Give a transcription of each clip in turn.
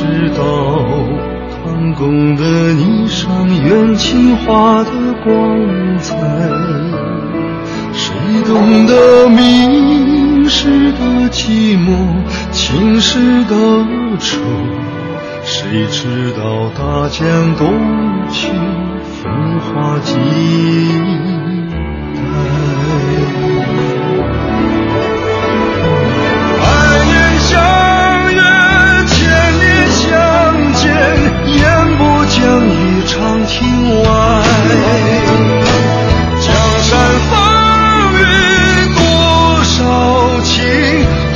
知道唐宫的霓裳，元青花的光彩？谁懂得明世的寂寞，青史的愁？谁知道大江东去，风华几代？百年相相见，烟波江雨长亭外。江山风雨多少情，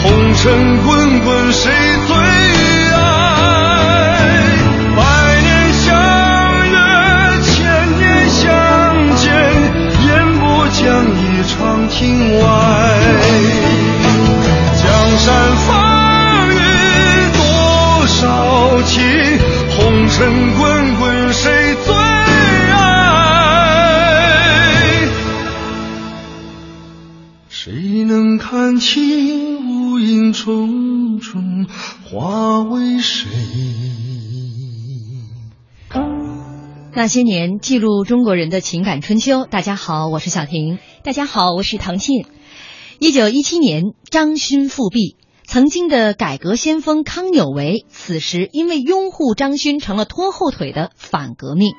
红尘滚滚谁最爱？百年相约，千年相见，烟波江雨长亭外。尘滚滚谁最爱？谁能看清无影重重，化为谁？那些年，记录中国人的情感春秋。大家好，我是小婷。大家好，我是唐沁。一九一七年，张勋复辟，曾经的改革先锋康有为，此时因为拥护张勋，成了拖后腿的反革命。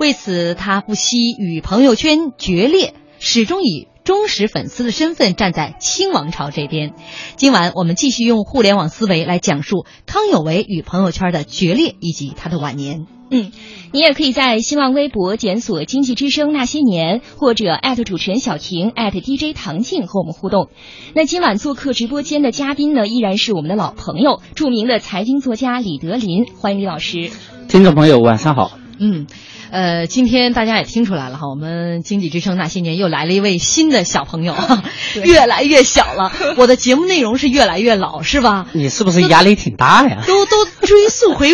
为此，他不惜与朋友圈决裂，始终以忠实粉丝的身份站在清王朝这边。今晚我们继续用互联网思维来讲述康有为与朋友圈的决裂以及他的晚年。嗯，你也可以在新浪微博检索“经济之声那些年”，或者艾特主持人小婷艾特 @DJ 唐静和我们互动。那今晚做客直播间的嘉宾呢，依然是我们的老朋友，著名的财经作家李德林，欢迎李老师。听众朋友，晚上好。嗯，呃，今天大家也听出来了哈，我们经济之声那些年又来了一位新的小朋友，越来越小了。我的节目内容是越来越老，是吧？你是不是压力挺大呀？都都追溯回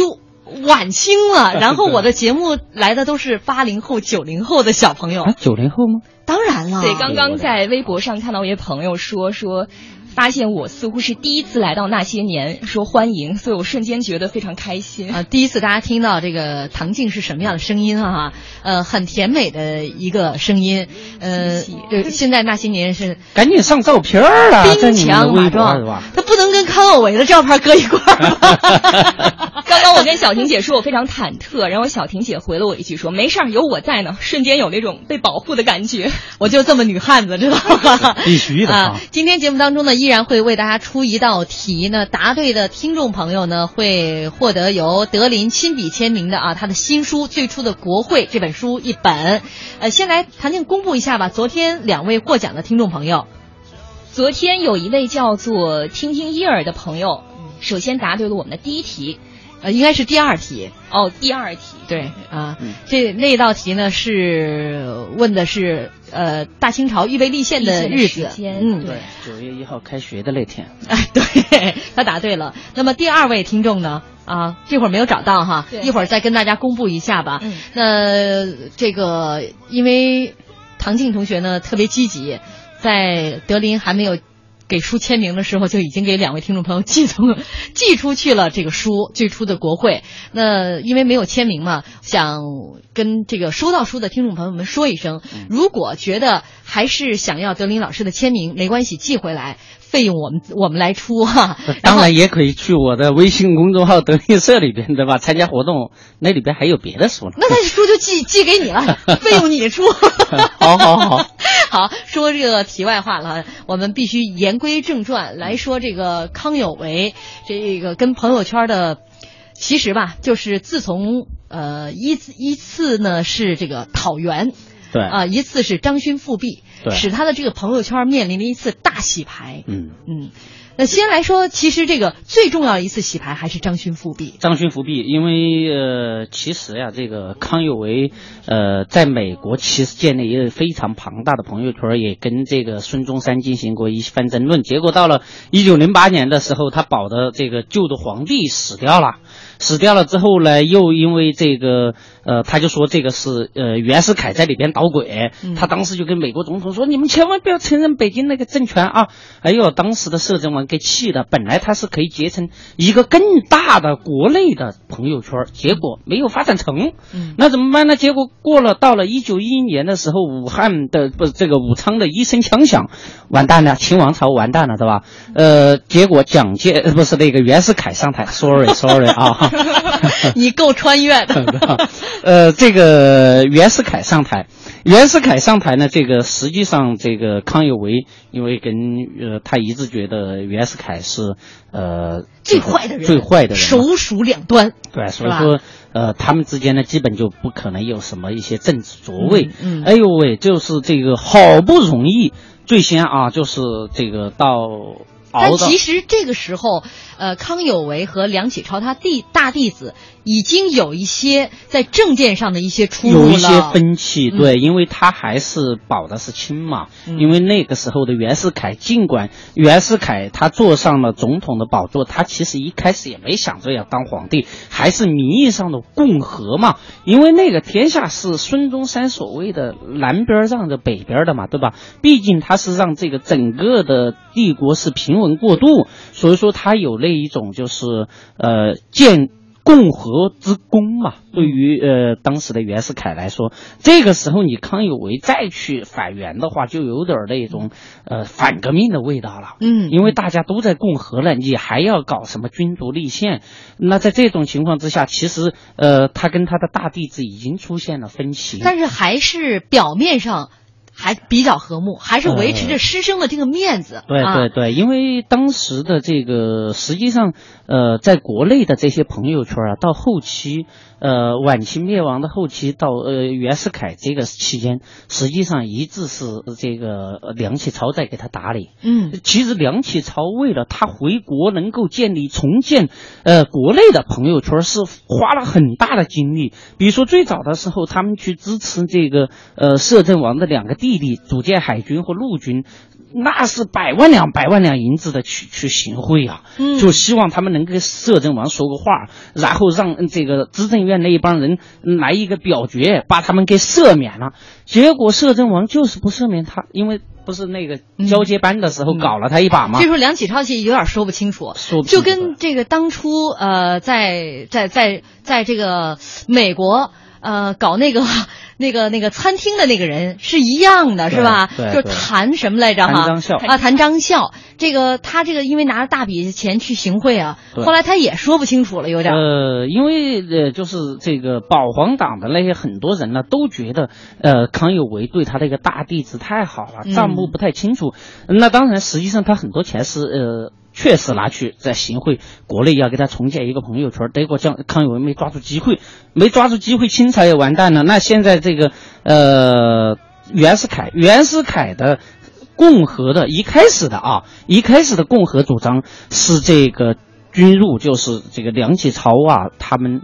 晚清了，然后我的节目来的都是八零后、九零后的小朋友。九零后吗？当然了。对，刚刚在微博上看到一位朋友说说。发现我似乎是第一次来到那些年，说欢迎，所以我瞬间觉得非常开心啊！第一次大家听到这个唐静是什么样的声音啊？呃，很甜美的一个声音，呃，对，现在那些年是赶紧上照片啊，兵强马壮是吧，他不能跟康有为的照片搁一块儿。刚刚我跟小婷姐说，我非常忐忑，然后小婷姐回了我一句说：“没事儿，有我在呢。”瞬间有那种被保护的感觉。我就这么女汉子，知道吗？必须的啊！今天节目当中呢。依然会为大家出一道题呢，答对的听众朋友呢会获得由德林亲笔签名的啊他的新书《最初的国会》这本书一本。呃，先来谭静公布一下吧。昨天两位获奖的听众朋友，昨天有一位叫做听听伊尔的朋友，首先答对了我们的第一题。呃，应该是第二题哦，第二题对啊，这那道题呢是问的是呃大清朝预备立宪的日子，嗯，对，九月一号开学的那天，哎，对他答对了。那么第二位听众呢啊，这会儿没有找到哈，一会儿再跟大家公布一下吧。那这个因为。唐静同学呢特别积极，在德林还没有。给书签名的时候，就已经给两位听众朋友寄送寄出去了这个书最初的国会。那因为没有签名嘛，想跟这个收到书的听众朋友们说一声，如果觉得还是想要德林老师的签名，没关系，寄回来。费用我们我们来出哈，当然也可以去我的微信公众号德林社里边，对吧？参加活动，那里边还有别的书呢。那那书就寄寄给你了，费用你出。好好好，好说这个题外话了，我们必须言归正传来说这个康有为这个跟朋友圈的，其实吧，就是自从呃一次一次呢是这个讨袁。对啊，一次是张勋复辟，对，使他的这个朋友圈面临了一次大洗牌。嗯嗯，那先来说，其实这个最重要的一次洗牌还是张勋复辟。张勋复辟，因为呃，其实呀，这个康有为呃，在美国其实建立一个非常庞大的朋友圈，也跟这个孙中山进行过一番争论。结果到了一九零八年的时候，他保的这个旧的皇帝死掉了。死掉了之后呢，又因为这个，呃，他就说这个是呃袁世凯在里边捣鬼，他当时就跟美国总统说，你们千万不要承认北京那个政权啊！哎呦，当时的摄政王给气的，本来他是可以结成一个更大的国内的朋友圈，结果没有发展成，那怎么办呢？结果过了到了一九一一年的时候，武汉的不是这个武昌的一声枪响，完蛋了，清王朝完蛋了，对吧？呃，结果蒋介不是那个袁世凯上台，sorry sorry 啊。你够穿越的，呃，这个袁世凯上台，袁世凯上台呢，这个实际上这个康有为，因为跟呃他一直觉得袁世凯是呃最坏的人，最坏的人，首鼠两端，对，所以说呃他们之间呢，基本就不可能有什么一些政治卓位。嗯，哎呦喂，就是这个好不容易，最先啊，就是这个到。但其实这个时候，呃，康有为和梁启超他弟大弟子已经有一些在政见上的一些出入有一些分歧，对，因为他还是保的是亲嘛。因为那个时候的袁世凯，尽管袁世凯他坐上了总统的宝座，他其实一开始也没想着要当皇帝，还是名义上的共和嘛。因为那个天下是孙中山所谓的南边让着北边的嘛，对吧？毕竟他是让这个整个的帝国是平。稳过渡，所以说他有那一种就是呃建共和之功嘛。对于呃当时的袁世凯来说，这个时候你康有为再去反袁的话，就有点那种呃反革命的味道了。嗯，因为大家都在共和了，你还要搞什么君主立宪？那在这种情况之下，其实呃他跟他的大弟子已经出现了分歧，但是还是表面上。还比较和睦，还是维持着师生的这个面子。对对对，因为当时的这个，实际上，呃，在国内的这些朋友圈啊，到后期。呃，晚清灭亡的后期到呃袁世凯这个期间，实际上一直是这个梁启超在给他打理。嗯，其实梁启超为了他回国能够建立重建呃国内的朋友圈，是花了很大的精力。比如说最早的时候，他们去支持这个呃摄政王的两个弟弟组建海军和陆军。那是百万两、百万两银子的去去行贿啊，嗯。就希望他们能跟摄政王说个话，然后让这个资政院那一帮人来一个表决，把他们给赦免了。结果摄政王就是不赦免他，因为不是那个交接班的时候搞了他一把吗？这时候梁启超其实有点说不清楚，说不清就跟这个当初呃，在在在在这个美国呃搞那个。那个那个餐厅的那个人是一样的，是吧？就是谭什么来着？哈，啊，谭张孝。这个他这个因为拿着大笔钱去行贿啊，后来他也说不清楚了，有点。呃，因为呃，就是这个保皇党的那些很多人呢，都觉得呃，康有为对他这个大弟子太好了，账目不太清楚。那当然，实际上他很多钱是呃。确实拿去在行贿，国内要给他重建一个朋友圈，德国将康有为没抓住机会，没抓住机会，清朝也完蛋了。那现在这个呃袁世凯，袁世凯的共和的一开始的啊，一开始的共和主张是这个军入，就是这个梁启超啊，他们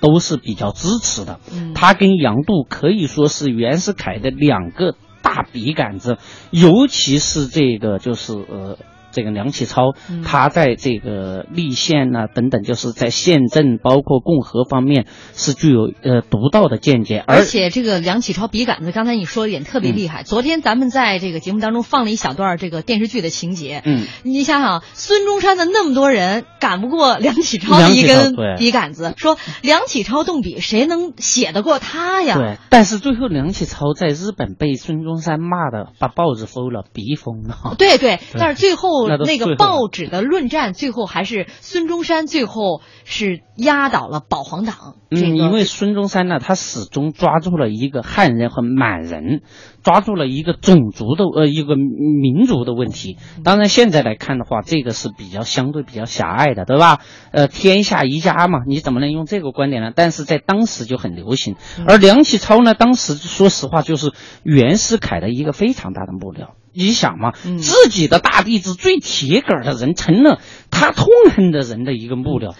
都是比较支持的。他跟杨度可以说是袁世凯的两个大笔杆子，尤其是这个就是呃。这个梁启超，嗯。他在这个立宪呐、等等，就是在宪政包括共和方面是具有呃独到的见解，而且这个梁启超笔杆子，刚才你说的一点特别厉害。昨天咱们在这个节目当中放了一小段这个电视剧的情节，嗯，你想想，孙中山的那么多人赶不过梁启超的一根笔杆子，说梁启超动笔，谁能写得过他呀？对，但是最后梁启超在日本被孙中山骂的把报纸封了，逼疯了。对。对，但是最后那个报纸的论战，最后还是孙中山最后是压倒了保皇党。这个嗯，因为孙中山呢，他始终抓住了一个汉人和满人，抓住了一个种族的呃一个民族的问题。当然，现在来看的话，这个是比较相对比较狭隘的，对吧？呃，天下一家嘛，你怎么能用这个观点呢？但是在当时就很流行。而梁启超呢，当时说实话就是袁世凯的一个非常大的幕僚。你想嘛，嗯自己的大弟子最铁杆的人成了他痛恨的人的一个幕僚，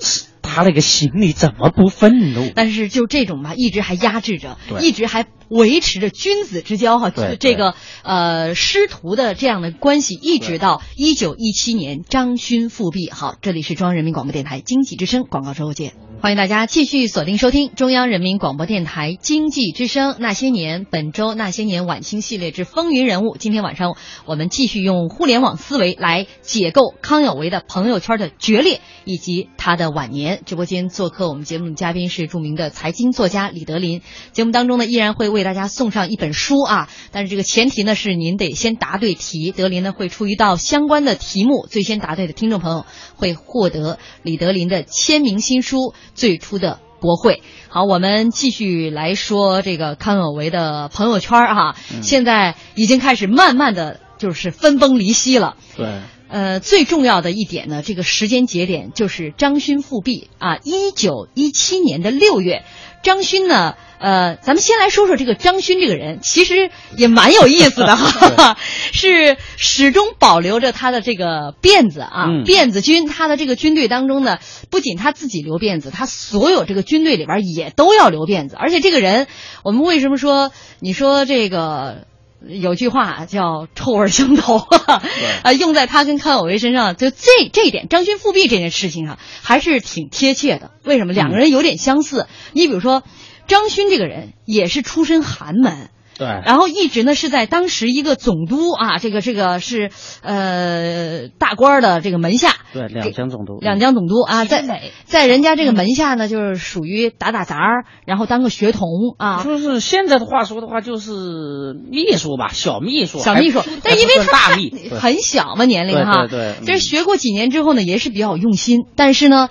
是他那个心里怎么不愤怒？但是就这种吧，一直还压制着，一直还维持着君子之交哈，对这个呃师徒的这样的关系，一直到一九一七年张勋复辟。好，这里是中央人民广播电台经济之声广告之后见。欢迎大家继续锁定收听中央人民广播电台经济之声那些年本周那些年晚清系列之风云人物。今天晚上我们继续用互联网思维来解构康有为的朋友圈的决裂以及他的晚年。直播间做客我们节目的嘉宾是著名的财经作家李德林。节目当中呢，依然会为大家送上一本书啊，但是这个前提呢是您得先答对题。德林呢会出一道相关的题目，最先答对的听众朋友会获得李德林的签名新书《最初的国会》。好，我们继续来说这个康有为的朋友圈儿哈、现在已经开始慢慢的就是分崩离析了。对，呃，最重要的一点呢，这个时间节点就是张勋复辟啊，一九一七年的六月，张勋呢，呃，咱们先来说说这个张勋这个人，其实也蛮有意思的哈，是始终保留着他的这个辫子啊，嗯辫子军，他的这个军队当中呢，不仅他自己留辫子，他所有这个军队里边也都要留辫子，而且这个人，我们为什么说，你说这个。有句话叫“臭味相投”，啊，用在他跟康有为身上，就这这一点，张勋复辟这件事情上还是挺贴切的。为什么？两个人有点相似。你比如说，张勋这个人也是出身寒门，对，然后一直呢是在当时一个总督啊，这个这个是呃大官儿的这个门下，对，两江总督，两江总督啊，在在人家这个门下呢，就是属于打打杂儿，然后当个学童啊，就是现在的话说的话，就是秘书吧，小秘书，小秘书，但因为他大秘，很小嘛年龄哈，对对对就是学过几年之后呢，也是比较用心，但是呢。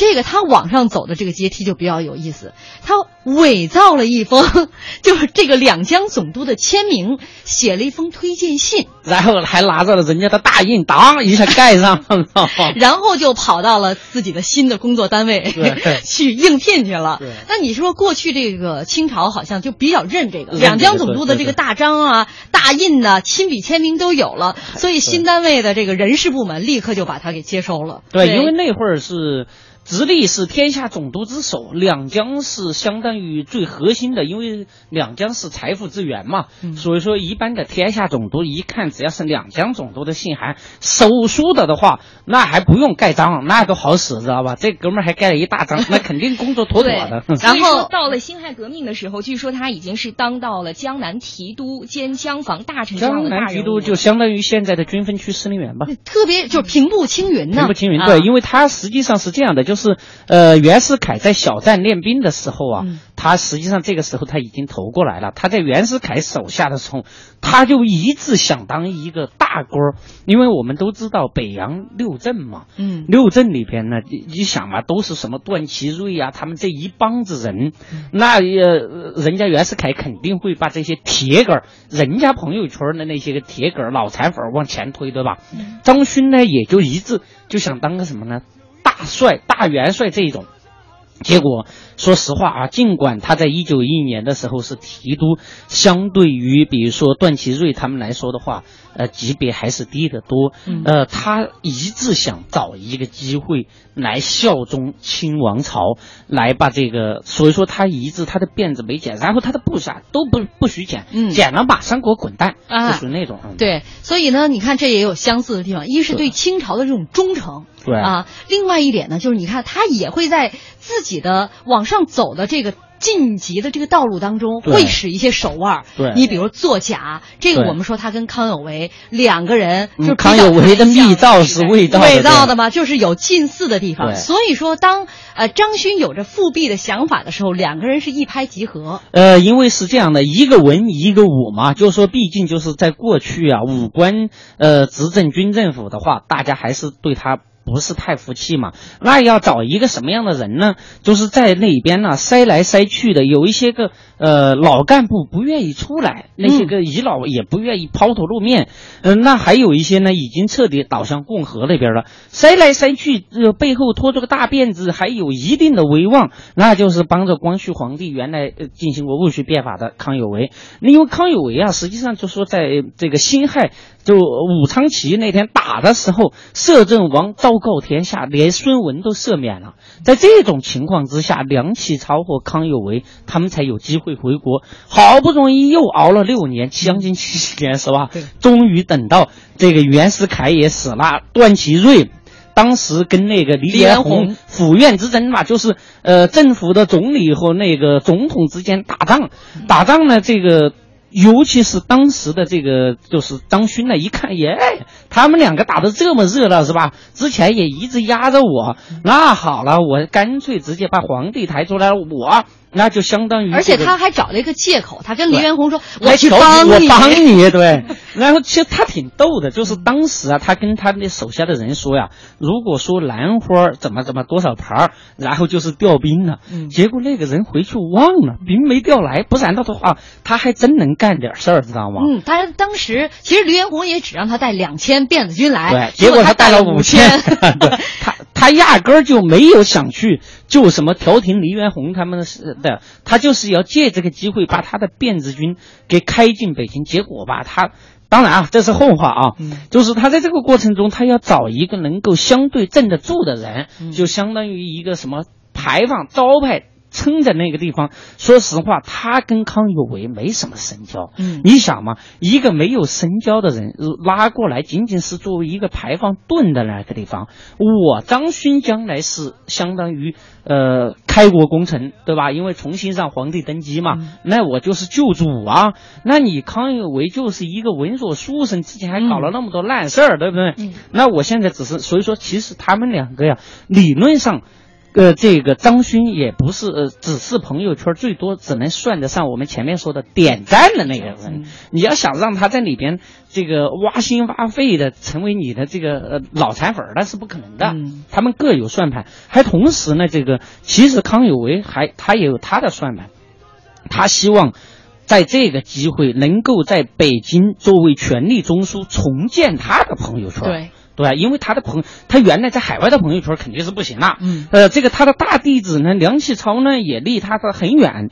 这个他往上走的这个阶梯就比较有意思，他伪造了一封，就是这个两江总督的签名，写了一封推荐信，然后还拿着了人家的大印，当一下盖上了，然后就跑到了自己的新的工作单位对 去应聘去了对。那你说过去这个清朝好像就比较认这个，两江总督的这个大章啊、大印呐、亲笔签名都有了，所以新单位的这个人事部门立刻就把他给接收了。对，因为那会儿是。直隶是天下总督之首，两江是相当于最核心的，因为两江是财富之源嘛，嗯所以说一般的天下总督一看，只要是两江总督的信函手书的的话，那还不用盖章，那都好使，知道吧？这哥们儿还盖了一大章，那肯定工作妥妥的。然后到了辛亥革命的时候，据说他已经是当到了江南提督兼江防大臣这样江南提督就相当于现在的军分区司令员吧。特别就是平步青云呢，平步青云，啊对，因为他实际上是这样的，就是呃，袁世凯在小站练兵的时候啊，嗯他实际上这个时候他已经投过来了。他在袁世凯手下的时候，他就一直想当一个大官儿，因为我们都知道北洋六镇嘛，嗯六镇里边呢，你你想嘛，都是什么段祺瑞啊、他们这一帮子人，那呃，人家袁世凯肯定会把这些铁杆儿，人家朋友圈的那些个铁杆儿脑残粉往前推，对吧？张勋呢，也就一直就想当个什么呢？帅、大元帅这一种。结果，说实话啊，尽管他在一九一一年的时候是提督，相对于比如说段祺瑞他们来说的话，呃，级别还是低得多。嗯。呃，他一直想找一个机会来效忠清王朝，来把这个，所以说他一直他的辫子没剪，然后他的部下都不不许剪，嗯。剪了马上给我滚蛋，啊。就属于那种。嗯。对，所以呢，你看这也有相似的地方，一是对清朝的这种忠诚，对。啊，另外一点呢，就是你看他也会在自己的往上走的这个。晋级的这个道路当中，会使一些手腕儿。对你比如作假，这个我们说他跟康有为两个人嗯就是康有为的密道是味道的味道的嘛，就是有近似的地方。所以说，当呃张勋有着复辟的想法的时候，两个人是一拍即合。呃，因为是这样的，一个文一个武嘛，就是说，毕竟就是在过去啊，武官呃执政军政府的话，大家还是对他。不是太服气嘛？那要找一个什么样的人呢？就是在那边呢塞来塞去的，有一些个呃老干部不愿意出来，那些个遗老也不愿意抛头露面，嗯、那还有一些呢已经彻底倒向共和那边了。塞来塞去，呃背后拖着个大辫子，还有一定的威望，那就是帮着光绪皇帝原来呃进行过戊戌变法的康有为。那因为康有为啊，实际上就说在这个辛亥就武昌起义那天打的时候，摄政王昭告天下，连孙文都赦免了。在这种情况之下，梁启超和康有为他们才有机会回国。好不容易又熬了六年，将近七十年是吧？对终于等到这个袁世凯也死了，段祺瑞。当时跟那个黎黎元洪府院之争嘛，就是呃政府的总理和那个总统之间打仗，打仗呢这个。尤其是当时的这个，就是张勋呢，一看，耶，他们两个打得这么热闹，是吧？之前也一直压着我，那好了，我干脆直接把皇帝抬出来，我那就相当于、而且他还找了一个借口，他跟黎元洪说：“来我去帮你。”帮你，对。然后其实他挺逗的，就是当时啊，他跟他那手下的人说呀，如果说兰花怎么怎么多少盘儿，然后就是调兵了。嗯结果那个人回去忘了，兵没调来，不然的话，他还真能干点事儿，知道吗？嗯，他当时其实黎元洪也只让他带两千辫子军来，对，结结果他带他了了五千。对，他他压根儿就没有想去就什么调停黎元洪他们是的，他就是要借这个机会把他的辫子军给开进北京。结果吧，他当然啊，这是后话啊，嗯就是他在这个过程中，他要找一个能够相对镇得住的人，嗯就相当于一个什么牌坊招牌。撑在那个地方，说实话，他跟康有为没什么深交。嗯你想嘛，一个没有深交的人呃拉过来，仅仅是作为一个排放盾的那个地方。我张勋将来是相当于呃开国功臣，对吧？因为重新让皇帝登基嘛，嗯那我就是救主啊。那你康有为就是一个文弱书生，之前还搞了那么多烂事儿，对不对？嗯那我现在只是，所以说，其实他们两个呀，理论上。呃，这个张勋也不是，呃，只是朋友圈最多只能算得上我们前面说的点赞的那个人。嗯你要想让他在里边这个挖心挖肺的成为你的这个呃脑残粉，那是不可能的。嗯他们各有算盘，还同时呢，这个其实康有为还他也有他的算盘，他希望在这个机会能够在北京作为权力中枢重建他的朋友圈。对，对，因为他的朋，他原来在海外的朋友圈肯定是不行了。嗯呃，这个他的大弟子呢，梁启超呢，也离他的很远，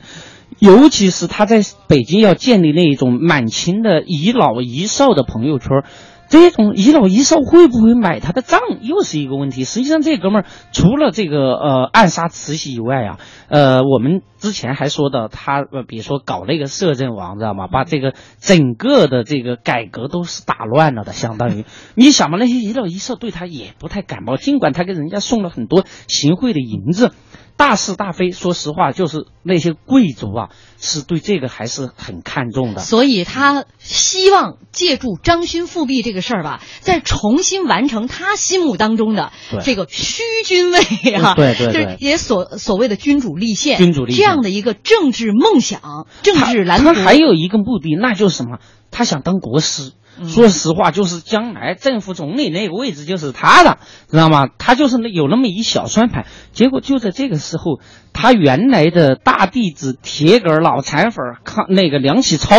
尤其是他在北京要建立那一种满清的遗老遗少的朋友圈。这种遗老遗少会不会买他的账，又是一个问题。实际上，这哥们儿除了这个呃暗杀慈禧以外啊，呃，我们之前还说到他呃，比如说搞那个摄政王，知道吗？把这个整个的这个改革都是打乱了的，相当于你想嘛，那些遗老遗少对他也不太感冒，尽管他给人家送了很多行贿的银子。大是大非，说实话，就是那些贵族啊，是对这个还是很看重的。所以他希望借助张勋复辟这个事儿吧，再重新完成他心目当中的这个虚君位啊，对对对就是也所所谓的君主立宪，君主立宪这样的一个政治梦想、政治蓝图。还有一个目的，那就是什么？他想当国师。嗯说实话，就是将来政府总理那个位置就是他的，知道吗？他就是那有那么一小算盘。结果就在这个时候，他原来的大弟子铁杆老残粉儿康那个梁启超，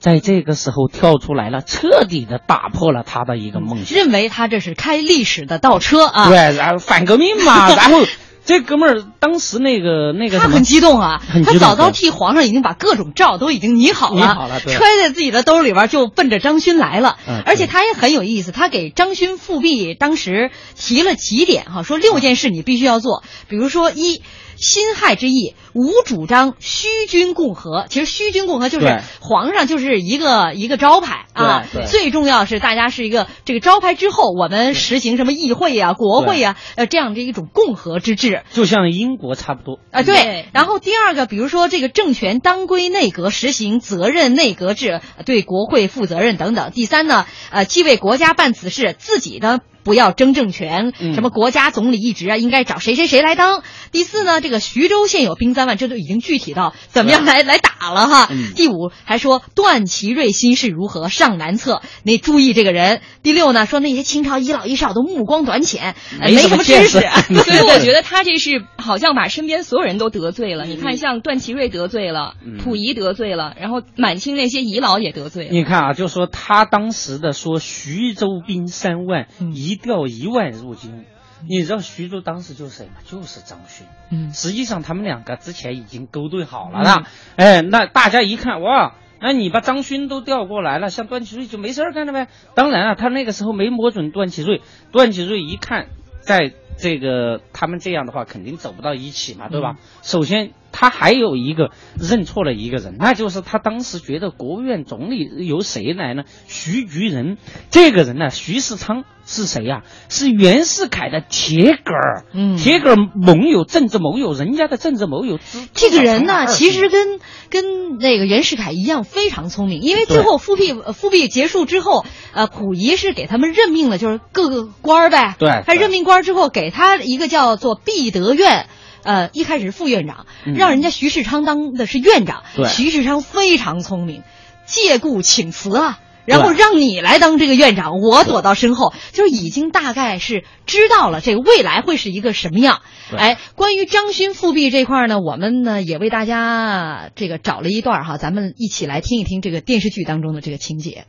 在这个时候跳出来了，彻底的打破了他的一个梦想。认为他这是开历史的倒车啊，对，然后反革命嘛，然后这哥们儿当时那个那个他很激动啊，激动他早早替皇上已经把各种诏都已经拟好了，拟好了揣在自己的兜里边就奔着张勋来了。嗯而且他也很有意思，他给张勋复辟当时提了几点哈，说六件事你必须要做，比如说一。辛亥之役，无主张虚君共和。其实虚君共和就是皇上就是一个一个招牌啊。最重要是大家是一个这个招牌之后，我们实行什么议会呀、国会呀，呃这样的一种共和之治。就像英国差不多啊，对对。然后第二个，比如说这个政权当归内阁，实行责任内阁制，对国会负责任等等。第三呢，呃，既为国家办此事，自己呢。不要争政权，嗯什么国家总理一职啊，应该找谁谁谁来当。第四呢，这个徐州现有兵三万，这都已经具体到怎么样来来打了哈。嗯第五还说段祺瑞心事如何，上难测，你注意这个人。第六呢，说那些清朝遗老遗少都目光短浅，呃没什么知识识。所以我觉得他这是好像把身边所有人都得罪了。你看，像段祺瑞得罪了，嗯溥仪得罪了，然后满清那些遗老也得罪了。你看啊，就说他当时的说徐州兵三万，嗯一调一万入京。你知道徐州当时就是谁吗？就是张勋。嗯实际上他们两个之前已经勾兑好了的。哎，那大家一看，哇，那你把张勋都调过来了，像段祺瑞就没事儿干了呗。当然啊，他那个时候没摸准段祺瑞，段祺瑞一看，在这个他们这样的话，肯定走不到一起嘛，对吧？首先，他还有一个认错了一个人，那就是他当时觉得国务院总理由谁来呢？徐菊人，这个人呢，徐世昌是谁呀、是袁世凯的铁杆儿，嗯铁杆儿盟友、政治盟友，人家的政治盟友。这个人呢，其实跟跟那个袁世凯一样非常聪明，因为最后复辟呃复辟结束之后，呃，溥仪是给他们任命了，就是各个官儿呗。对对他任命官儿之后，给他一个叫做弼德院。呃，一开始是副院长，嗯让人家徐世昌当的是院长。对徐世昌非常聪明，借故请辞啊，然后让你来当这个院长，我躲到身后，就是已经大概是知道了这个未来会是一个什么样。哎，关于张勋复辟这块呢，我们呢也为大家这个找了一段哈，咱们一起来听一听这个电视剧当中的这个情节。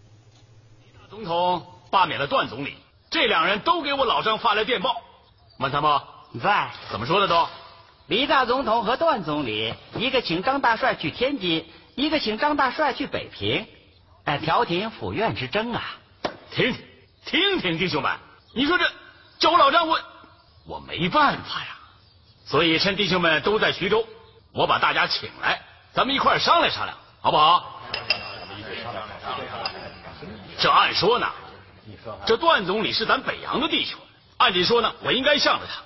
总统罢免了段总理，这两人都给我老张发来电报，问他们在怎么说的都？李大总统和段总理，一个请张大帅去天津，一个请张大帅去北平，哎，调停府院之争啊。听听听，弟兄们，你说这叫我老张，我我没办法呀。所以趁弟兄们都在徐州，我把大家请来，咱们一块商量商量，好不好？这按说呢，这段总理是咱北洋的弟兄，按理说呢，我应该向着他。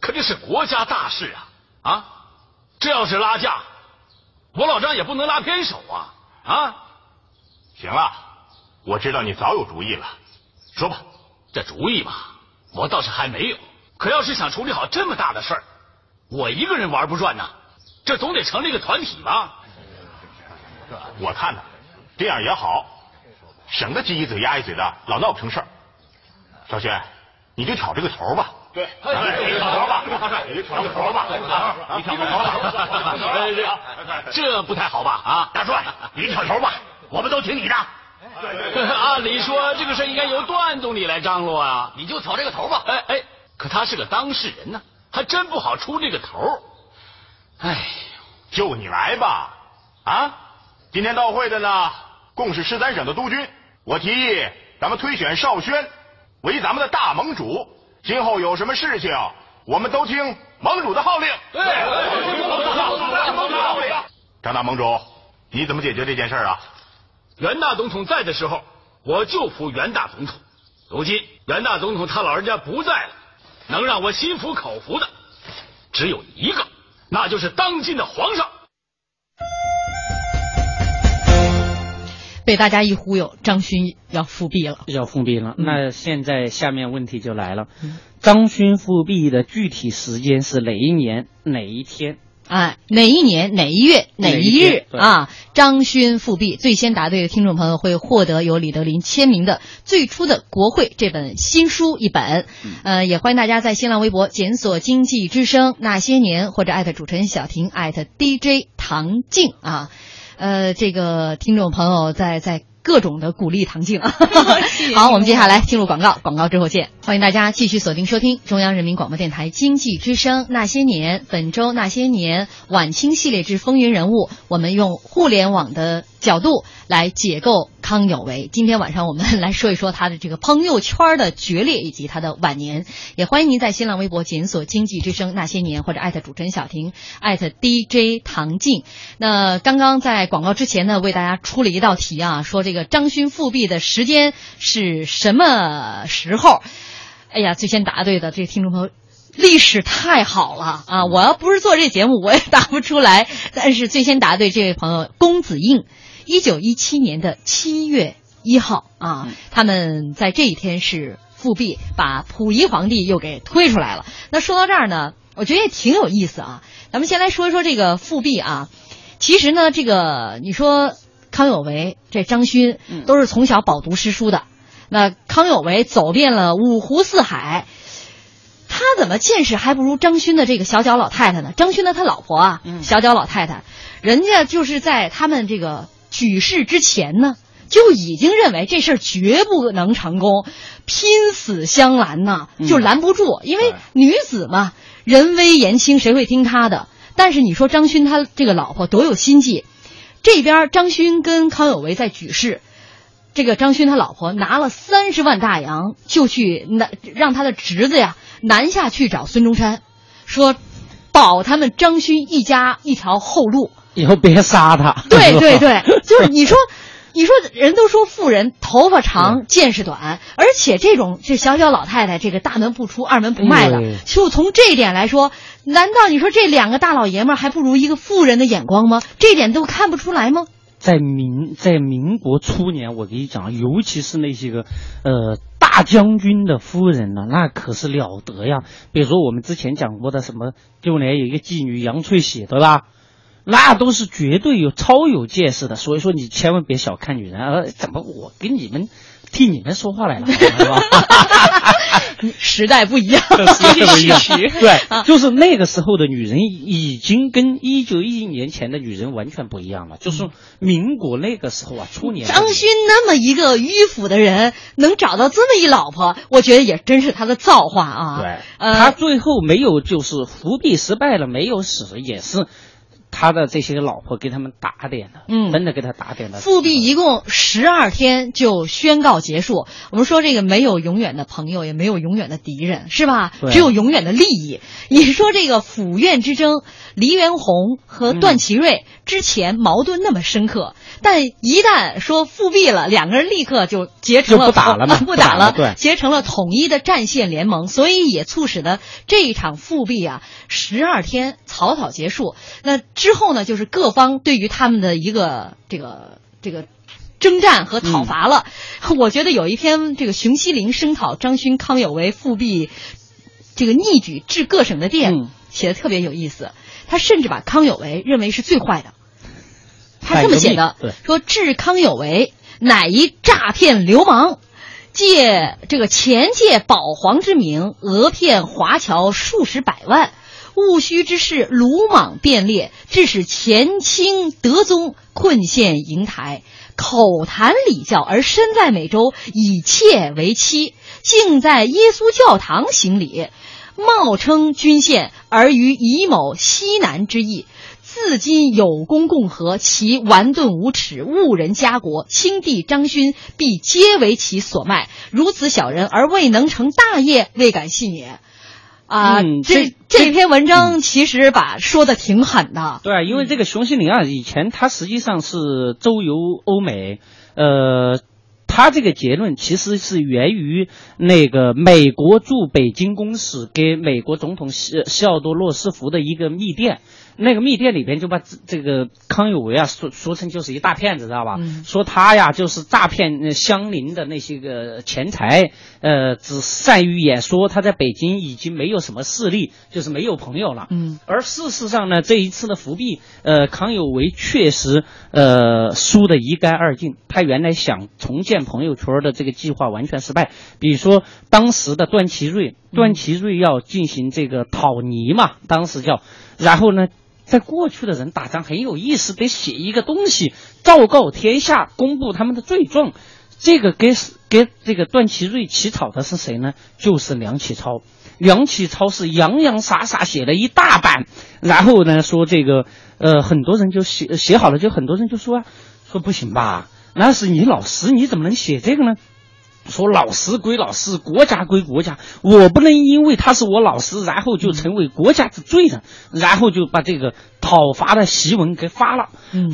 可这是国家大事啊啊！这要是拉架，我老张也不能拉偏手啊啊！行了，我知道你早有主意了，说吧。这主意嘛，我倒是还没有。可要是想处理好这么大的事儿，我一个人玩不转呐，这总得成立个团体吧？我看呢，这样也好，省得鸡一嘴鸭一嘴的，老闹不成事儿。小轩，你就挑这个头吧。对，你挑头吧，你就挑这个头吧，你挑个头吧。这这不太好吧？啊，大帅，你挑头吧，我们都听你的。按理说这个事应该由段总理来张罗啊，你就挑这个头吧。哎哎，可他是个当事人呢，还真不好出这个头。哎，就你来吧。啊，今天到会的呢，共是十三省的督军。我提议咱们推选邵轩为咱们的大盟主。今后有什么事情，我们都听盟主的号令。对，张大盟主，你怎么解决这件事啊？袁大总统在的时候，我就服袁大总统。如今袁大总统他老人家不在了，能让我心服口服的只有一个，那就是当今的皇上。被大家一忽悠，张勋要复辟了。要复辟了。那现在下面问题就来了，张勋复辟的具体时间是哪一年哪一天？哎，哪一年哪一月哪哪一一日啊？张勋复辟，最先答对的听众朋友会获得由李德林签名的《最初的国会》这本新书一本。呃，也欢迎大家在新浪微博检索“经济之声那些年”或者艾特主持人小婷艾特 DJ 唐静啊。呃，这个听众朋友在在各种的鼓励唐静啊。好，我们接下来进入广告，广告之后见。欢迎大家继续锁定收听中央人民广播电台经济之声《那些年》，本周《那些年》晚清系列之风云人物，我们用互联网的角度来解构康有为。今天晚上我们来说一说他的这个朋友圈的决裂以及他的晚年。也欢迎您在新浪微博检索“经济之声那些年”或者艾特主持人小婷，艾特 DJ 唐静。那刚刚在广告之前呢，为大家出了一道题啊，说这个张勋复辟的时间是什么时候？哎呀，最先答对的这个听众朋友。历史太好了啊！我要不是做这节目，我也答不出来。但是最先答对这位朋友公子应，一九一七年的七月一号啊，他们在这一天是复辟，把溥仪皇帝又给推出来了。那说到这儿呢，我觉得也挺有意思啊。咱们先来说一说这个复辟啊。其实呢，这个你说康有为、这张勋都是从小饱读诗书的。那康有为走遍了五湖四海。他怎么见识还不如张勋的这个小脚老太太呢？张勋的他老婆啊，小脚老太太，人家就是在他们这个举事之前呢，就已经认为这事儿绝不能成功，拼死相拦呐，就拦不住，因为女子嘛，人微言轻，谁会听她的？但是你说张勋他这个老婆多有心计，这边张勋跟康有为在举事，这个张勋他老婆拿了三十万大洋，就去南让他的侄子呀。南下去找孙中山，说保他们张勋一家一条后路，以后别杀他。对 对对，就是你说，你说人都说富人头发长见识短，而且这种这小小老太太，这个大门不出二门不迈的，就从这一点来说，难道你说这两个大老爷们还不如一个富人的眼光吗？这点都看不出来吗？在民在民国初年，我跟你讲，尤其是那些个，呃。大将军的夫人呢，那可是了得呀！比如说我们之前讲过的什么，就连有一个妓女杨翠喜，对吧？那都是绝对有超有见识的。所以说你千万别小看女人啊！怎么我跟你们替你们说话来了，是吧？时代不一样，时代不一样。对，就是那个时候的女人已经跟一九一一年前的女人完全不一样了。就是民国那个时候啊，初年。张勋那么一个迂腐的人，能找到这么一老婆，我觉得也真是他的造化啊。对，他最后没有就是伏笔失败了，没有死，也是。他的这些老婆给他们打点的，嗯，真的给他打点的。复辟一共十二天就宣告结束。我们说这个没有永远的朋友，也没有永远的敌人，是吧？只有永远的利益。你说这个府院之争，黎元洪和段祺瑞之前矛盾那么深刻，但一旦说复辟了，两个人立刻就结成了不打了吗？不打了，对，结成了统一的战线联盟，所以也促使的这一场复辟啊，十二天草草结束。那。之后呢，就是各方对于他们的一个这个这个征战和讨伐了。我觉得有一篇这个熊希龄声讨张勋、康有为复辟，这个逆举治各省的电写的特别有意思。他甚至把康有为认为是最坏的。他这么写的：说治康有为乃一诈骗流氓，借这个钱借保皇之名，讹骗华侨数十百万。戊戌之事，鲁莽变劣，致使前清德宗困陷瀛台，口谈礼教而身在美洲，以妾为妻，竟在耶稣教堂行礼，冒称君县而于乙某西南之意。自今有功共和，其顽钝无耻，误人家国，清帝张勋必皆为其所卖。如此小人而未能成大业，未敢信也。啊，这这篇文章其实把说的挺狠的。对，因为这个熊希龄啊，以前他实际上是周游欧美，呃，他这个结论其实是源于那个美国驻北京公使给美国总统西西奥多·洛斯福的一个密电。那个密电里边就把这个康有为啊说说成就是一大骗子，知道吧？说他呀就是诈骗乡邻的那些个钱财，呃，只善于演说，他在北京已经没有什么势力，就是没有朋友了。嗯，而事实上呢，这一次的伏笔，呃，康有为确实呃输得一干二净。他原来想重建朋友圈的这个计划完全失败。比如说当时的段祺瑞，段祺瑞要进行这个讨尼嘛，当时叫，然后呢。在过去的人打仗很有意思，得写一个东西昭告天下，公布他们的罪状。这个给给这个段祺瑞起草的是谁呢？就是梁启超。梁启超是洋洋洒洒写了一大版，然后呢说这个呃很多人就写写好了，就很多人就说啊说不行吧，那是你老师，你怎么能写这个呢？说老师归老师，国家归国家，我不能因为他是我老师，然后就成为国家之罪人，然后就把这个讨伐的檄文给发了。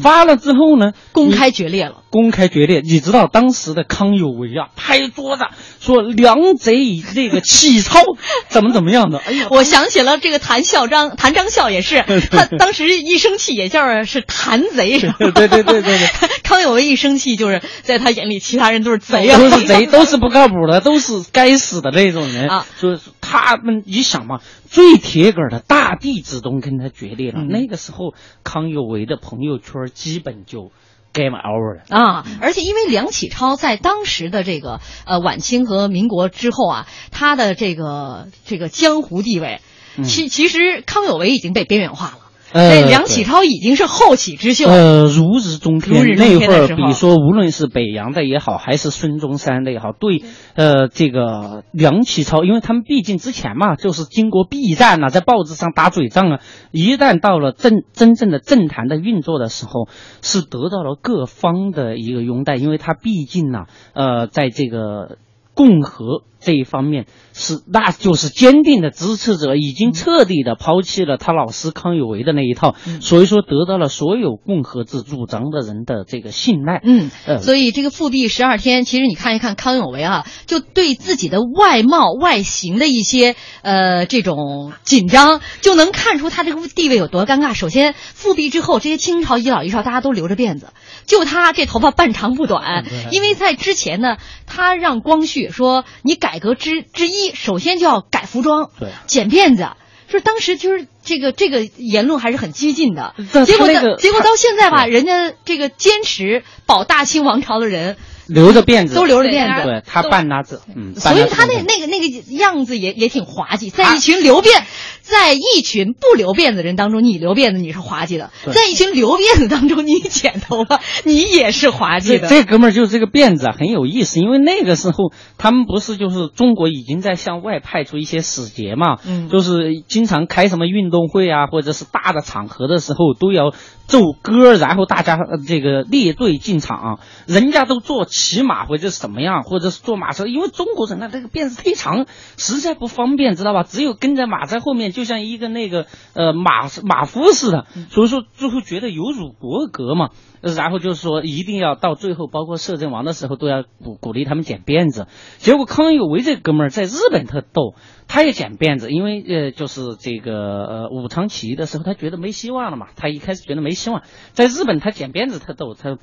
发了之后呢，公开决裂了。公开决裂，你知道当时的康有为啊，拍桌子说梁贼这个起操怎么怎么样的？哎呀，我想起了这个谭孝章，谭张孝也是，他当时一生气也叫是谭贼，是吧？对对对对对。康有为一生气，就是在他眼里，其他人都是贼啊，都是贼，都是不靠谱的，都是该死的那种人啊。所以他们，你想嘛，最铁杆的大弟子都跟他决裂了，那个时候康有为的朋友圈基本就。game over 了啊！而且因为梁启超在当时的这个呃晚清和民国之后啊，他的这个这个江湖地位，其其实康有为已经被边缘化了。呃，梁启超已经是后起之秀，呃，如日中天。那会儿，比如说，无论是北洋的也好，还是孙中山的也好，对，呃，这个梁启超，因为他们毕竟之前嘛，就是经过避战呐，在报纸上打嘴仗啊，一旦到了政真正的政坛的运作的时候，是得到了各方的一个拥戴，因为他毕竟呢，呃，在这个共和。这一方面是，那就是坚定的支持者，已经彻底的抛弃了他老师康有为的那一套，所以说得到了所有共和制主张的人的这个信赖。嗯，所以这个复辟十二天，其实你看一看康有为啊，就对自己的外貌、外形的一些呃这种紧张，就能看出他这个地位有多尴尬。首先，复辟之后，这些清朝遗老遗少大家都留着辫子，就他这头发半长不短，因为在之前呢，他让光绪说你改。改革之之一，首先就要改服装，对，剪辫子，就是当时就是这个这个言论还是很激进的。结果到结果到现在吧，人家这个坚持保大清王朝的人。留着辫子，都留着辫子，对他半拉子，嗯，所以他那那个那个样子也也挺滑稽。在一群留辫，在一群不留辫子的人当中，你留辫子你是滑稽的；在一群留辫子当中，你剪头发你也是滑稽的。这哥们儿就是这个辫子啊，很有意思，因为那个时候他们不是就是中国已经在向外派出一些使节嘛，嗯，就是经常开什么运动会啊，或者是大的场合的时候都要奏歌，然后大家这个列队进场，人家都坐。骑马或者是怎么样，或者是坐马车，因为中国人呢，这个辫子忒长，实在不方便，知道吧？只有跟在马在后面，就像一个那个呃马马夫似的，所以说最后觉得有辱国格嘛。然后就是说一定要到最后，包括摄政王的时候都要鼓鼓励他们剪辫子。结果康有为这哥们儿在日本特逗，他也剪辫子，因为呃就是这个呃武昌起义的时候，他觉得没希望了嘛，他一开始觉得没希望，在日本他剪辫子特逗，他。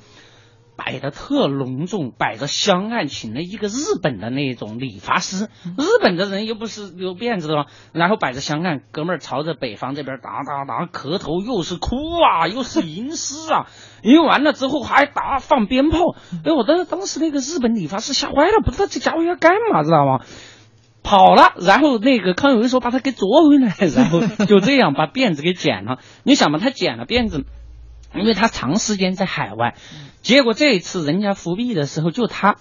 摆的特隆重，摆着香案，请了一个日本的那种理发师。日本的人又不是留辫子的吗，然后摆着香案，哥们儿朝着北方这边打打打磕头，又是哭啊，又是吟诗啊。吟完了之后还打放鞭炮。哎，我当当时那个日本理发师吓坏了，不知道这家伙要干嘛，知道吗？跑了。然后那个康有为说把他给捉回来，然后就这样把辫子给剪了。你想嘛，他剪了辫子。因为他长时间在海外，结果这一次人家伏币的时候，就他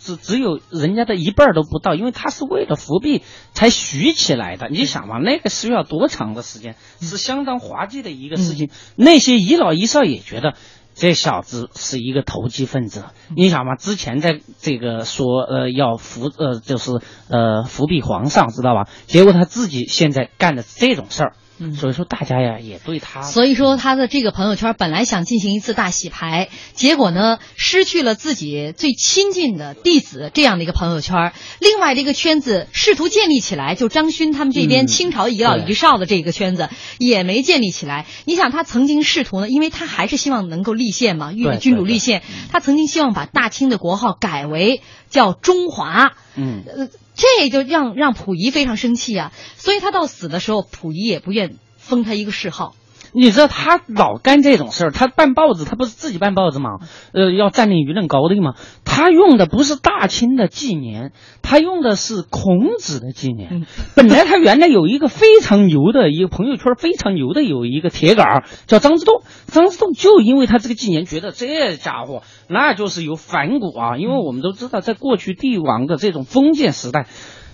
只只有人家的一半都不到，因为他是为了伏币才许起来的。你想嘛，那个需要多长的时间，是相当滑稽的一个事情。那些遗老遗少也觉得这小子是一个投机分子。你想嘛，之前在这个说呃要伏呃就是呃伏辟皇上，知道吧？结果他自己现在干的这种事儿。嗯，所以说大家呀也对他，所以说他的这个朋友圈本来想进行一次大洗牌，结果呢失去了自己最亲近的弟子这样的一个朋友圈，另外这个圈子试图建立起来，就张勋他们这边清朝遗老遗少的这个圈子也没建立起来。你想他曾经试图呢，因为他还是希望能够立宪嘛，欲君主立宪，他曾经希望把大清的国号改为叫中华，嗯。这就让让溥仪非常生气啊，所以他到死的时候，溥仪也不愿封他一个谥号。你知道他老干这种事儿，他办报纸，他不是自己办报纸吗？呃，要占领舆论高地吗？他用的不是大清的纪年，他用的是孔子的纪年。本来他原来有一个非常牛的一个朋友圈，非常牛的有一个铁杆儿叫张之洞，张之洞就因为他这个纪年，觉得这家伙那就是有反骨啊，因为我们都知道，在过去帝王的这种封建时代，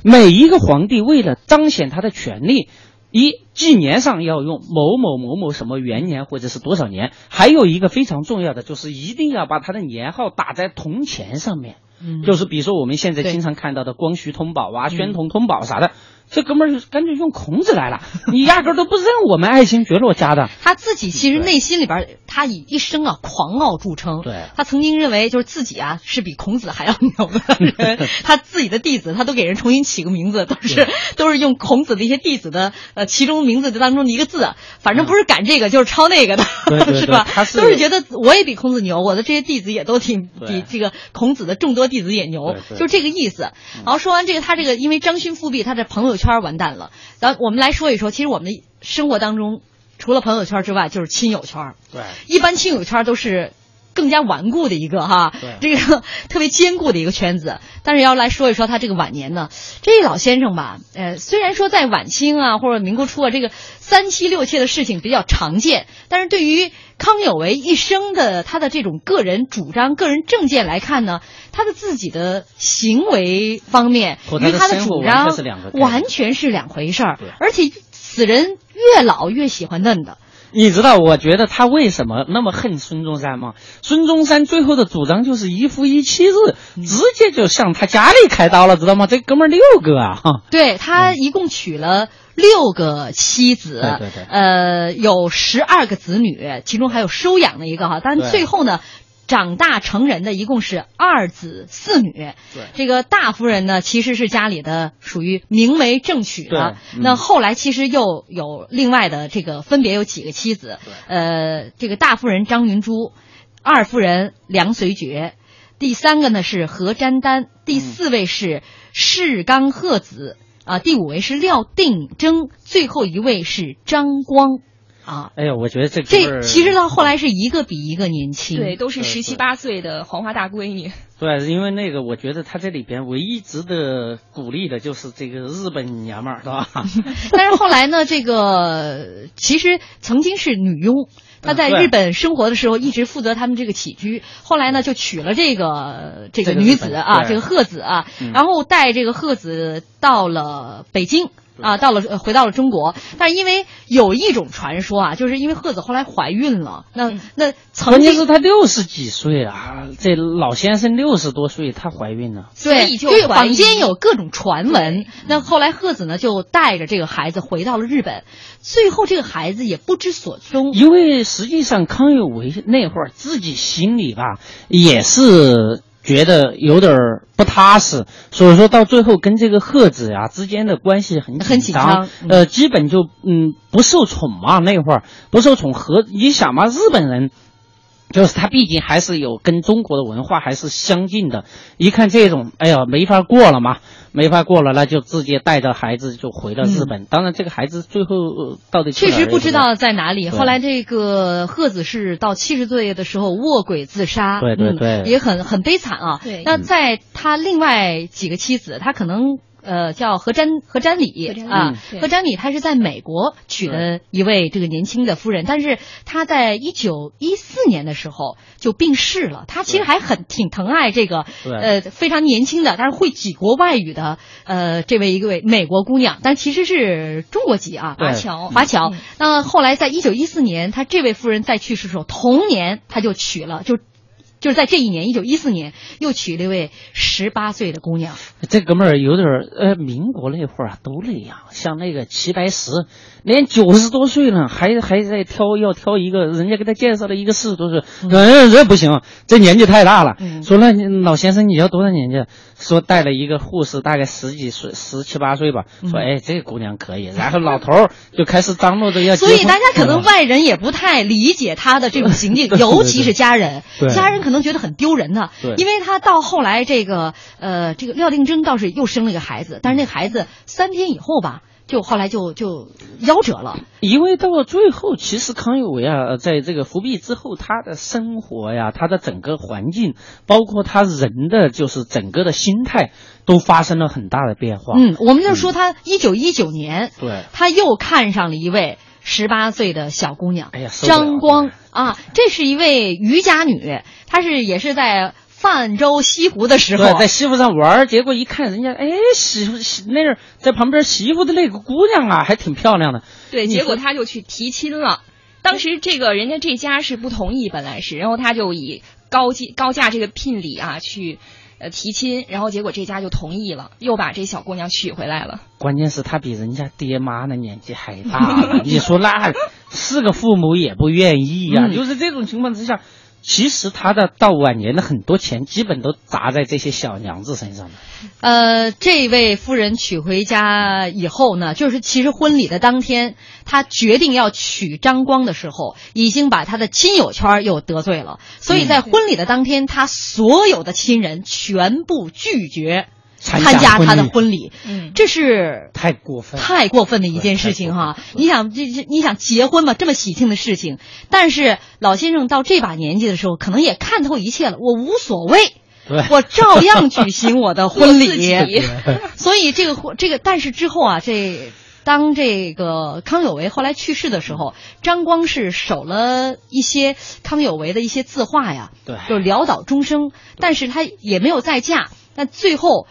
每一个皇帝为了彰显他的权力。一纪年上要用某某某某什么元年或者是多少年，还有一个非常重要的就是一定要把它的年号打在铜钱上面，嗯。就是比如说我们现在经常看到的光绪通宝啊、宣统通宝啥的，这哥们儿干脆用孔子来了，你压根儿都不认我们爱新觉罗家的。他自己其实内心里边儿，他以一生啊狂傲著称。对他曾经认为就是自己啊是比孔子还要牛的人，他自己的弟子他都给人重新起个名字，都是都是用孔子的一些弟子的呃其中名字当中的一个字，反正不是赶这个就是抄那个的，是吧？他是都是觉得我也比孔子牛，我的这些弟子也都挺比这个孔子的众多弟子也牛就这个意思。然后说完这个，他这个因为张勋复辟，他的朋友圈完蛋了。咱我们来说一说，其实我们的生活当中，除了朋友圈之外，就是亲友圈。对，一般亲友圈都是更加顽固的一个哈，这个特别坚固的一个圈子。但是要来说一说他这个晚年呢，这老先生吧，呃，虽然说在晚清啊或者民国初啊，这个三妻六妾的事情比较常见，但是对于康有为一生的他的这种个人主张、个人政见来看呢，他的自己的行为方面与他的主张完全是两回事儿，而且此人越老越喜欢嫩的。你知道我觉得他为什么那么恨孙中山吗？孙中山最后的主张就是一夫一妻制，嗯直接就向他家里开刀了，知道吗？这哥们儿六个啊！哈对他一共娶了六个妻子，对对对呃，有十二个子女，其中还有收养的一个哈，但最后呢。长大成人的一共是二子四女，对。这个大夫人呢其实是家里的属于明媒正娶的，嗯。那后来其实又有另外的这个分别有几个妻子，呃，这个大夫人张云珠，二夫人梁随觉，第三个呢是何占丹，第四位是世刚鹤子。啊，第五位是廖定征，最后一位是张光啊。哎呀，我觉得这这其实到后来是一个比一个年轻，对，都是十七八岁的黄花大闺女。对，因为那个，我觉得他这里边唯一值得鼓励的就是这个日本娘们儿，是吧？但是后来呢，这个其实曾经是女佣。她在日本生活的时候，一直负责他们这个起居。后来呢，就娶了这个这个女子啊，这个鹤子啊，嗯然后带这个鹤子到了北京。啊，到了呃回到了中国，但是因为有一种传说啊，就是因为贺子后来怀孕了，那那曾经是他六十几岁啊，这老先生六十多岁，她怀孕了。对，所以就坊间有各种传闻。那后来贺子呢，就带着这个孩子回到了日本，最后这个孩子也不知所踪。因为实际上康有为那会儿自己心里吧也是觉得有点儿不踏实，所以说到最后跟这个贺子呀、之间的关系很很紧张嗯。呃，基本就嗯不受宠嘛，那会儿。不受宠和你想嘛，日本人。就是他毕竟还是有跟中国的文化还是相近的，一看这种，哎呀，没法过了嘛，没法过了，那就直接带着孩子就回了日本。当然，这个孩子最后呃到底确实不知道在哪里。后来这个鹤子是到七十岁的时候卧轨自杀，对对嗯对也很很悲惨啊。对那在他另外几个妻子，他可能。呃，叫何詹何占理何占理啊何詹里他是在美国娶的一位这个年轻的夫人，但是他在一九一四年的时候就病逝了。他其实还很挺疼爱这个对呃非常年轻的，但是会几国外语的呃这位一位美国姑娘，但其实是中国籍啊，华侨，华侨嗯。那后来在一九一四年，他这位夫人在去世的时候，同年他就娶了，就就是在这一年，一九一四年又娶了一位十八岁的姑娘。这哥们儿有点儿呃，民国那会儿啊都那样，像那个齐白石，连九十多岁了还还在挑要挑一个，人家给他介绍了一个四十多岁，嗯，这不行，这年纪太大了。嗯说那老先生你要多大年纪？说带了一个护士，大概十几岁，十七八岁吧。说哎，这个姑娘可以。然后老头儿就开始张罗着要。所以大家可能外人也不太理解他的这种行径，尤其是家人，对家人可能觉得很丢人呢对，因为他到后来这个呃，这个廖定珍倒是又生了一个孩子，但是那孩子三天以后吧。就后来就就夭折了。因为到最后，其实康有为啊，在这个伏笔之后，他的生活呀，他的整个环境，包括他人的就是整个的心态，都发生了很大的变化。嗯，我们就说他一九一九年，对，他又看上了一位十八岁的小姑娘，张光啊，这是一位渔家女，她是也是在泛舟西湖的时候，，在西湖上玩儿，结果一看人家，哎，媳妇媳那儿在旁边媳妇的那个姑娘啊，还挺漂亮的。对，结果说他就去提亲了。当时这个人家这家是不同意，本来是，然后他就以高价高价这个聘礼啊去呃提亲，然后结果这家就同意了，又把这小姑娘娶回来了。关键是他比人家爹妈的年纪还大了，你说那是个父母也不愿意呀、嗯就是这种情况之下，其实他的到晚年的很多钱基本都砸在这些小娘子身上了。呃，这位夫人娶回家以后呢，就是其实婚礼的当天，她决定要娶张光的时候，已经把她的亲友圈又得罪了，所以在婚礼的当天，她所有的亲人全部拒绝参参加他的婚礼，嗯，这是太过分，太过分的一件事情哈！你想，这这你想结婚嘛，这么喜庆的事情，但是老先生到这把年纪的时候，可能也看透一切了，我无所谓，我照样举行我的婚礼。所以这个婚这个，但是之后啊，这当这个康有为后来去世的时候，张光是守了一些康有为的一些字画呀，对。就潦倒终生，但是他也没有再嫁，但最后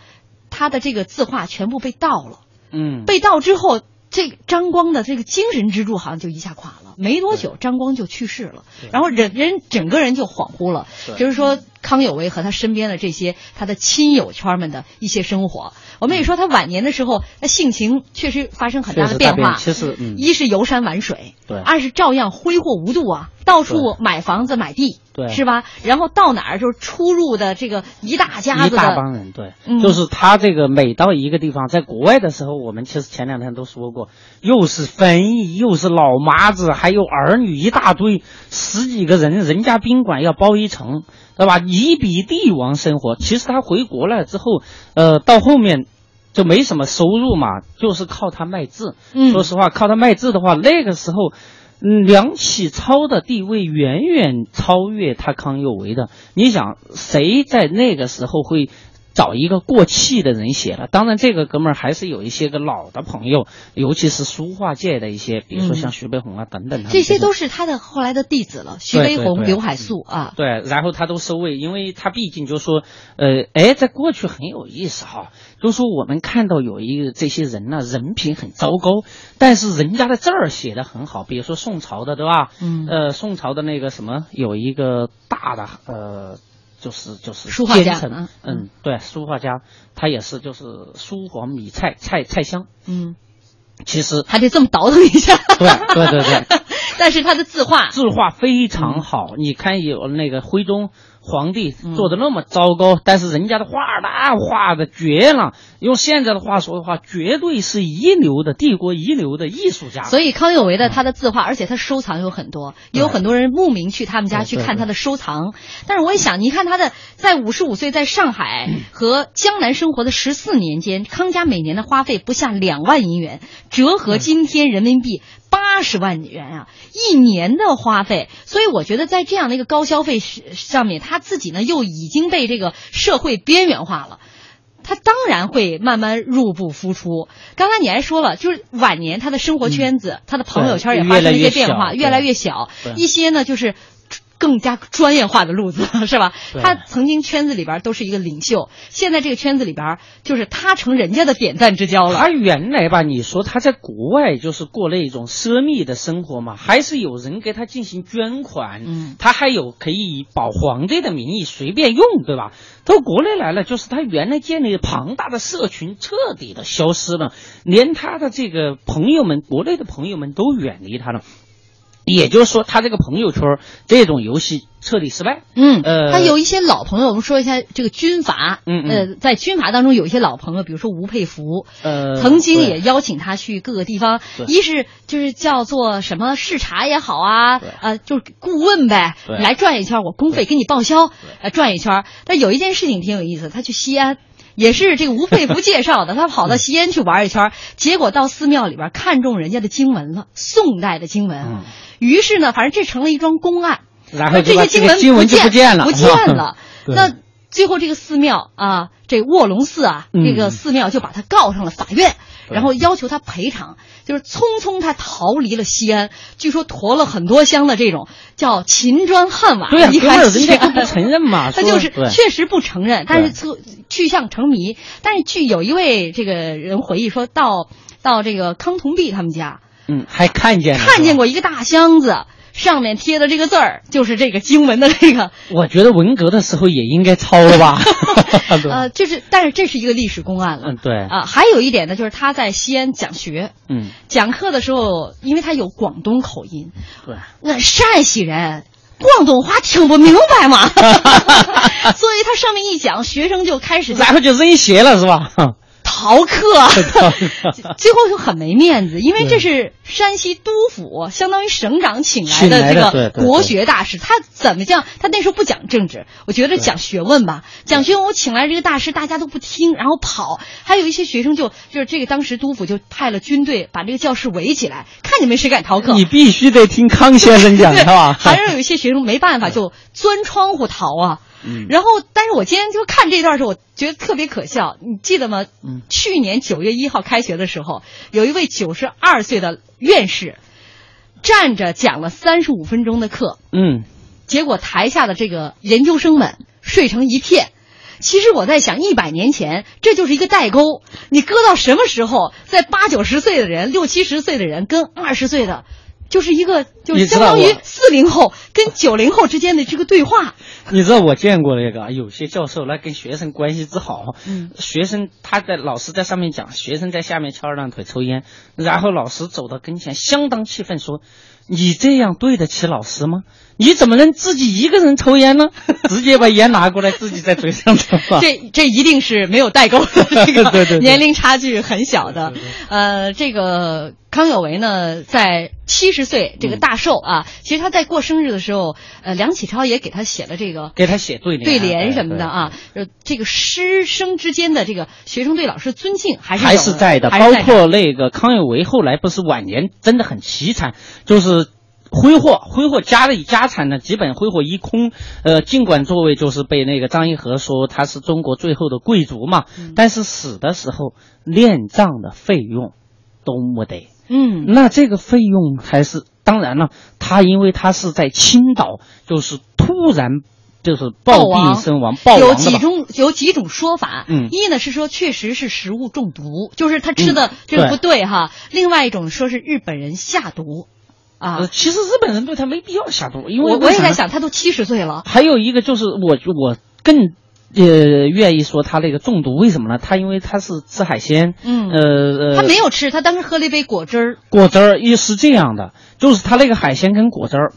他的这个字画全部被盗了。嗯，被盗之后，这张光的这个精神支柱好像就一下垮了。没多久，张光就去世了，然后人人整个人就恍惚了。就是说，康有为和他身边的这些他的亲友圈们的一些生活，我们也说他晚年的时候，他性情确实发生很大的变化。其实嗯一是游山玩水，对二是照样挥霍无度啊，到处买房子买地，对是吧？然后到哪儿就是出入的这个一大家子一大帮人，对，嗯就是他这个每到一个地方，在国外的时候，我们其实前两天都说过，又是翻译，又是老妈子，还有儿女一大堆，十几个人，人家宾馆要包一层，对吧？一比帝王生活。其实他回国了之后，呃，到后面。就没什么收入嘛，就是靠他卖字。嗯说实话，靠他卖字的话，那个时候，嗯，梁启超的地位远远超越他康有为的。你想，谁在那个时候会找一个过气的人写了？当然，这个哥们儿还是有一些个老的朋友，尤其是书画界的一些，比如说像徐悲鸿啊等等这些都是他的后来的弟子了，徐悲鸿、刘海粟啊。对，然后他都收为，因为他毕竟就说，呃，哎，在过去很有意思哈，就说我们看到有一个这些人呢，人品很糟糕，但是人家的字儿写的很好，比如说宋朝的，对吧？嗯呃，宋朝的那个什么，有一个大的呃。就是就是书画家嗯嗯，对，书画家，他也是就是书黄米蔡蔡蔡襄，嗯，其实还得这么倒腾一下。对对对对，但是他的字画，字画非常好，你看有那个徽宗皇帝做的那么糟糕，但是人家的画那画的绝了，用现在的话说的话，绝对是一流的帝国一流的艺术家。所以康有为的他的字画，而且他收藏有很多，也有很多人慕名去他们家去看他的收藏。但是我一想，你看他的在五十五岁在上海和江南生活的十四年间，康家每年的花费不下两万银元，折合今天人民币。八十万元啊，一年的花费，所以我觉得在这样的一个高消费上面，他自己呢又已经被这个社会边缘化了。他当然会慢慢入不敷出。刚才你还说了，就是晚年他的生活圈子、他的朋友圈也发生了一些变化，越来越小。一些呢就是更加专业化的路子，是吧？他曾经圈子里边都是一个领袖，现在这个圈子里边就是他成人家的点赞之交了。他原来吧，你说他在国外就是过那种奢靡的生活嘛，还是有人给他进行捐款，嗯他还有可以保皇帝的名义随便用，对吧？到国内来了，就是他原来建立庞大的社群彻底的消失了，连他的这个朋友们，国内的朋友们都远离他了。也就是说，他这个朋友圈这种游戏彻底失败。嗯，呃他有一些老朋友，我们说一下这个军阀，嗯嗯呃，在军阀当中有一些老朋友，比如说吴佩孚，呃，曾经也邀请他去各个地方，一是就是叫做什么视察也好啊对，呃，就是顾问呗，来转一圈，我公费给你报销，呃，转一圈。但有一件事情挺有意思，他去西安。也是这个吴佩孚介绍的，他跑到西安去玩一圈，结果到寺庙里边看中人家的经文了，宋代的经文。嗯于是呢，反正这成了一桩公案。然后这些经文经文就不不见了不见了。那最后这个寺庙啊，这卧龙寺啊，嗯这个寺庙就把他告上了法院，对然后要求他赔偿，就是匆匆他逃离了西安，据说驮了很多箱的这种叫秦砖汉瓦对呀、离开根本人西安。不承认嘛，他就是确实不承认，但是对就去向成谜。但是据有一位这个人回忆说，到到这个康同弼他们家，嗯，还看见看见过一个大箱子，上面贴的这个字儿就是这个经文的这个。我觉得文革的时候也应该抄了吧？呃，就是，但是这是一个历史公案了。嗯，对，啊，还有一点呢，就是他在西安讲学，嗯，讲课的时候，因为他有广东口音，对，那陕西人广东话听不明白嘛，所以他上面一讲，学生就开始然后就扔鞋了是吧？逃课，最后就很没面子，因为这是山西督府，相当于省长请来的这个国学大师，他怎么讲？他那时候不讲政治，我觉得讲学问吧，讲学问。我请来这个大师，大家都不听，然后跑，还有一些学生就就是这个当时督府就派了军队把这个教室围起来，看你们谁敢逃课。你必须得听康先生讲对是吧？还是有一些学生没办法就钻窗户逃啊。嗯然后，但是我今天就看这段时候，我觉得特别可笑。你记得吗？嗯去年九月一号开学的时候，有一位九十二岁的院士站着讲了三十五分钟的课，嗯，结果台下的这个研究生们睡成一片。其实我在想，一百年前这就是一个代沟，你搁到什么时候，在八九十岁的人、六七十岁的人跟二十岁的，就是一个就相当于四零后跟九零后之间的这个对话。你知道我见过那个，有些教授那跟学生关系之好，嗯学生他在老师在上面讲，学生在下面翘二郎腿抽烟，然后老师走到跟前，相当气愤说：“你这样对得起老师吗？你怎么能自己一个人抽烟呢？” 直接把烟拿过来，自己在嘴上抽啊。这这一定是没有代沟的，这对对个年龄差距很小的。呃，这个康有为呢，在七十岁这个大寿啊，其实他在过生日的时候，呃，梁启超也给他写了这个给他写对联，对联什么的啊，呃，这个师生之间的这个学生对老师尊敬还是还是在的，在包括那个康有为后来不是晚年真的很凄惨，就是。挥霍挥霍家里家产呢，基本挥霍一空。呃，尽管作为就是被那个张一和说他是中国最后的贵族嘛，嗯但是死的时候殓葬的费用都没得。嗯那这个费用还是当然了，他因为他是在青岛，就是突然就是暴亡病身亡，暴亡有几种有几种说法，嗯一呢是说确实是食物中毒，就是他吃的嗯这个不对哈，另外一种说是日本人下毒，啊。呃，，其实日本人对他没必要下毒，因为我也在想，他都七十岁了，还有一个就是我我更呃愿意说他那个中毒，为什么呢？他因为他是吃海鲜，嗯。呃呃，他没有吃，他当时喝了一杯果汁儿，果汁儿，也是这样的，就是他那个海鲜跟果汁儿，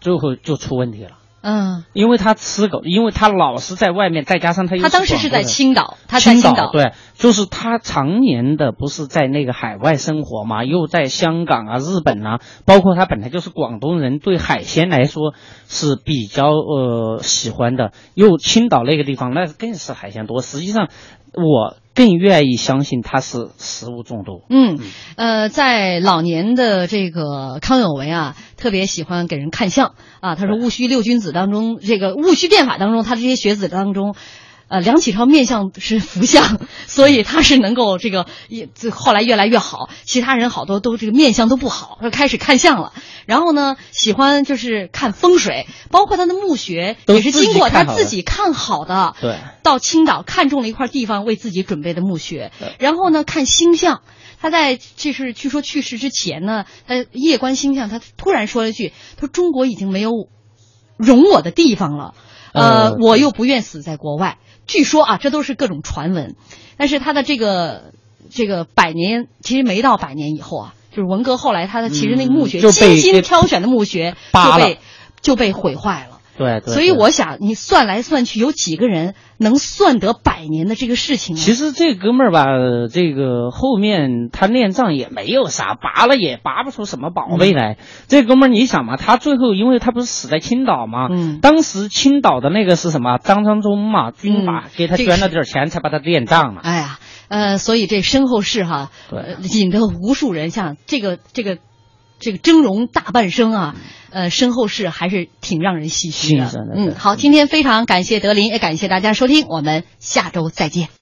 最后就出问题了。嗯，因为他吃狗，因为他老是在外面，再加上他又他当时是在青岛，他在青岛，对，就是他常年的不是在那个海外生活嘛，又在香港啊、日本啊，包括他本来就是广东人，对海鲜来说是比较呃喜欢的，又青岛那个地方那更是海鲜多。实际上，我更愿意相信他是食物中毒。嗯，呃，在老年的这个康有为啊，特别喜欢给人看相啊。他说戊戌六君子当中，这个戊戌变法当中，他这些学子当中。呃，梁启超面相是福相，所以他是能够这个也后来越来越好。其他人好多都这个面相都不好，说开始看相了。然后呢，喜欢就是看风水，包括他的墓穴也是经过他自己看好的。对，到青岛看中了一块地方，为自己准备的墓穴对。然后呢，看星象。他在就是据说去世之前呢，他夜观星象，他突然说了一句：“他说中国已经没有容我的地方了，呃，呃我又不愿死在国外。”据说啊，这都是各种传闻。但是他的这个这个百年，其实没到百年以后啊，就是文革后来他的其实那个墓穴、嗯就被精心挑选的墓穴就被就被毁坏了。对对。所以我想，你算来算去，有几个人能算得百年的这个事情啊？其实这哥们儿吧，这个后面他练仗也没有啥，拔了也拔不出什么宝贝来。这哥们儿，你想嘛，他最后因为他不是死在青岛嘛，嗯，当时青岛的那个是什么？张昌忠嘛，军阀给他捐了点钱，才把他练仗了。哎呀，呃，所以这身后事哈，对，引得无数人像这个这个。这个峥嵘大半生啊，呃，身后事还是挺让人唏嘘的。嗯，好，今天非常感谢德林，也感谢大家收听，我们下周再见。